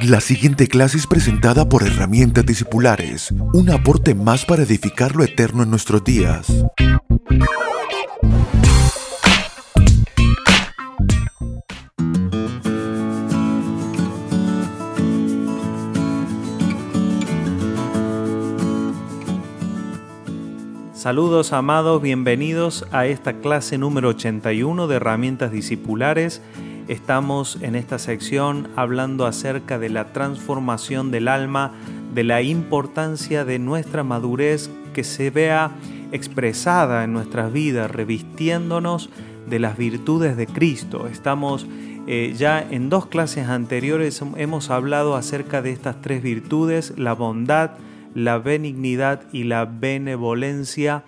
La siguiente clase es presentada por Herramientas Discipulares, un aporte más para edificar lo eterno en nuestros días. Saludos amados, bienvenidos a esta clase número 81 de Herramientas Discipulares. Estamos en esta sección hablando acerca de la transformación del alma, de la importancia de nuestra madurez que se vea expresada en nuestras vidas, revistiéndonos de las virtudes de Cristo. Estamos eh, ya en dos clases anteriores, hemos hablado acerca de estas tres virtudes, la bondad, la benignidad y la benevolencia,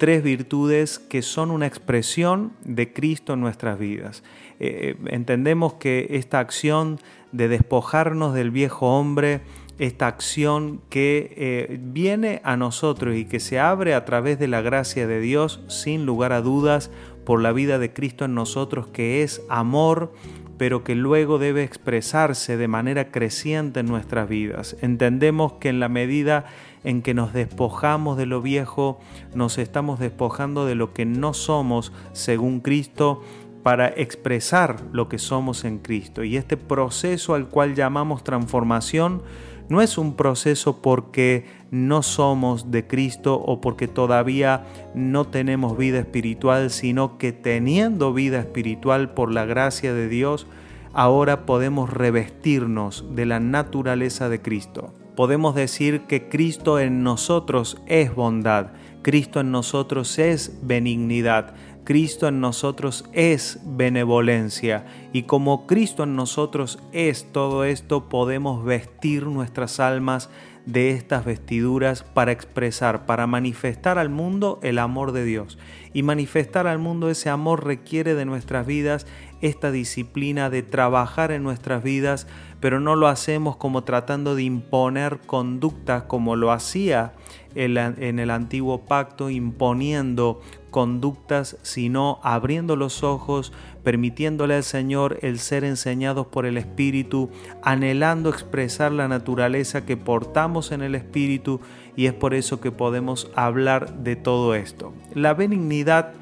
tres virtudes que son una expresión de Cristo en nuestras vidas. Eh, entendemos que esta acción de despojarnos del viejo hombre, esta acción que eh, viene a nosotros y que se abre a través de la gracia de Dios, sin lugar a dudas, por la vida de Cristo en nosotros, que es amor, pero que luego debe expresarse de manera creciente en nuestras vidas. Entendemos que en la medida en que nos despojamos de lo viejo, nos estamos despojando de lo que no somos según Cristo para expresar lo que somos en Cristo. Y este proceso al cual llamamos transformación no es un proceso porque no somos de Cristo o porque todavía no tenemos vida espiritual, sino que teniendo vida espiritual por la gracia de Dios, ahora podemos revestirnos de la naturaleza de Cristo. Podemos decir que Cristo en nosotros es bondad, Cristo en nosotros es benignidad, Cristo en nosotros es benevolencia y como Cristo en nosotros es todo esto, podemos vestir nuestras almas de estas vestiduras para expresar, para manifestar al mundo el amor de Dios. Y manifestar al mundo ese amor requiere de nuestras vidas esta disciplina de trabajar en nuestras vidas, pero no lo hacemos como tratando de imponer conductas como lo hacía en el antiguo pacto, imponiendo conductas, sino abriendo los ojos, permitiéndole al Señor el ser enseñados por el Espíritu, anhelando expresar la naturaleza que portamos en el Espíritu y es por eso que podemos hablar de todo esto. La benignidad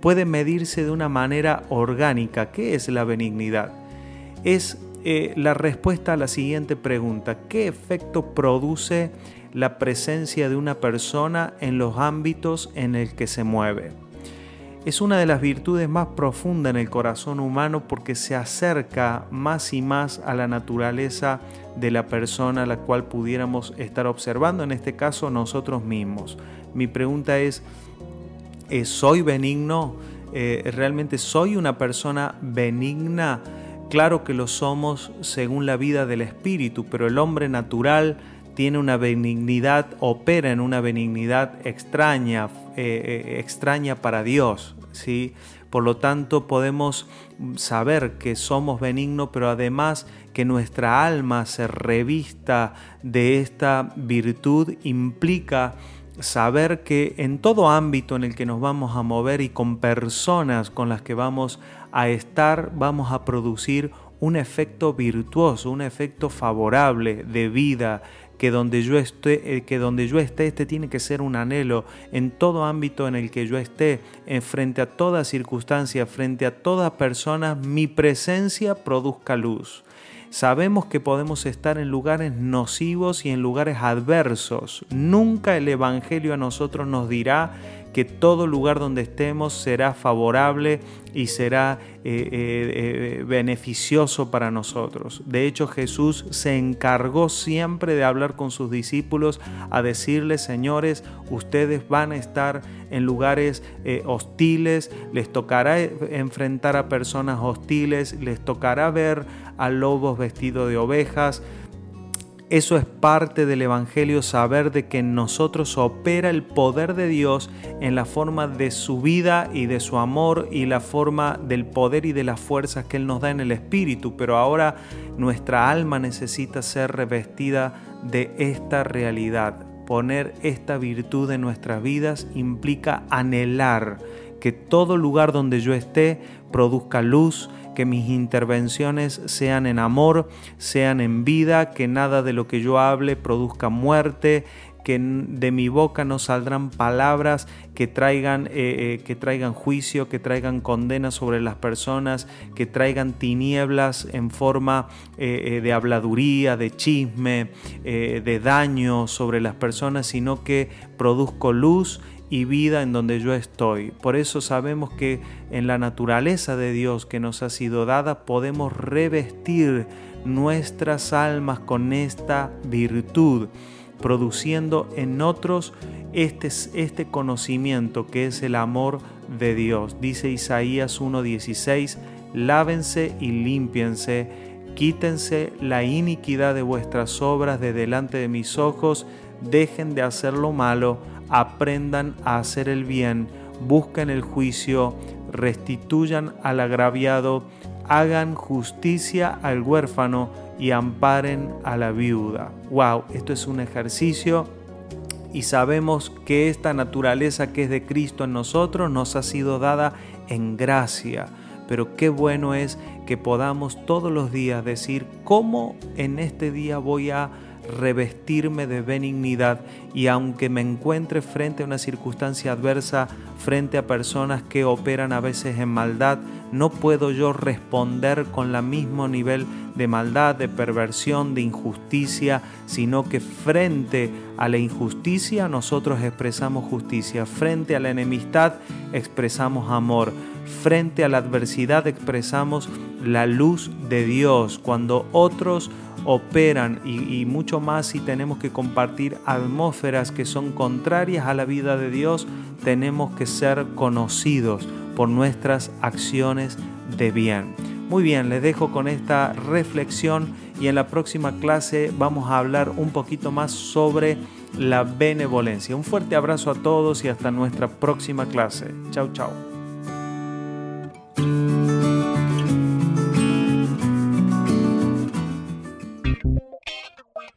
puede medirse de una manera orgánica. ¿Qué es la benignidad? Es eh, la respuesta a la siguiente pregunta. ¿Qué efecto produce la presencia de una persona en los ámbitos en el que se mueve. Es una de las virtudes más profundas en el corazón humano porque se acerca más y más a la naturaleza de la persona a la cual pudiéramos estar observando, en este caso nosotros mismos. Mi pregunta es, ¿eh, ¿soy benigno? Eh, ¿Realmente soy una persona benigna? Claro que lo somos según la vida del espíritu, pero el hombre natural tiene una benignidad, opera en una benignidad extraña, eh, eh, extraña para Dios. ¿sí? Por lo tanto, podemos saber que somos benignos, pero además que nuestra alma se revista de esta virtud implica saber que en todo ámbito en el que nos vamos a mover y con personas con las que vamos a estar, vamos a producir un efecto virtuoso, un efecto favorable de vida, que donde yo esté, eh, que donde yo esté, este tiene que ser un anhelo en todo ámbito en el que yo esté, en frente a toda circunstancia, frente a toda persona, mi presencia produzca luz. Sabemos que podemos estar en lugares nocivos y en lugares adversos. Nunca el Evangelio a nosotros nos dirá que todo lugar donde estemos será favorable y será eh, eh, eh, beneficioso para nosotros. De hecho, Jesús se encargó siempre de hablar con sus discípulos, a decirles, señores, ustedes van a estar en lugares hostiles, les tocará enfrentar a personas hostiles, les tocará ver a lobos vestidos de ovejas, eso es parte del Evangelio, saber de que en nosotros opera el poder de Dios en la forma de su vida y de su amor y la forma del poder y de las fuerzas que Él nos da en el Espíritu. Pero ahora nuestra alma necesita ser revestida de esta realidad. Poner esta virtud en nuestras vidas implica anhelar que todo lugar donde yo esté produzca luz, que mis intervenciones sean en amor, sean en vida, que nada de lo que yo hable produzca muerte, que de mi boca no saldrán palabras que traigan, eh, eh, que traigan juicio, que traigan condena sobre las personas, que traigan tinieblas en forma eh, de habladuría, de chisme, de daño sobre las personas, sino que produzco luz y vida en donde yo estoy. Por eso sabemos que en la naturaleza de Dios que nos ha sido dada podemos revestir nuestras almas con esta virtud produciendo en otros este, este conocimiento que es el amor de Dios. Dice Isaías 1:16, lávense y límpiense, quítense la iniquidad de vuestras obras de delante de mis ojos, dejen de hacer lo malo, aprendan a hacer el bien, busquen el juicio, restituyan al agraviado, hagan justicia al huérfano, y amparen a la viuda. Wow, esto es un ejercicio y sabemos que esta naturaleza que es de Cristo en nosotros nos ha sido dada en gracia. Pero qué bueno es que podamos todos los días decir cómo en este día voy a revestirme de benignidad y aunque me encuentre frente a una circunstancia adversa, frente a personas que operan a veces en maldad, no puedo yo responder con el mismo nivel de maldad, de perversión, de injusticia, sino que frente a la injusticia nosotros expresamos justicia, frente a la enemistad expresamos amor, frente a la adversidad expresamos la luz de Dios. Cuando otros operan y, mucho más si tenemos que compartir atmósferas que son contrarias a la vida de Dios, tenemos que ser conocidos por nuestras acciones de bien. Muy bien, les dejo con esta reflexión y en la próxima clase vamos a hablar un poquito más sobre la benevolencia. Un fuerte abrazo a todos y hasta nuestra próxima clase. Chao, chao.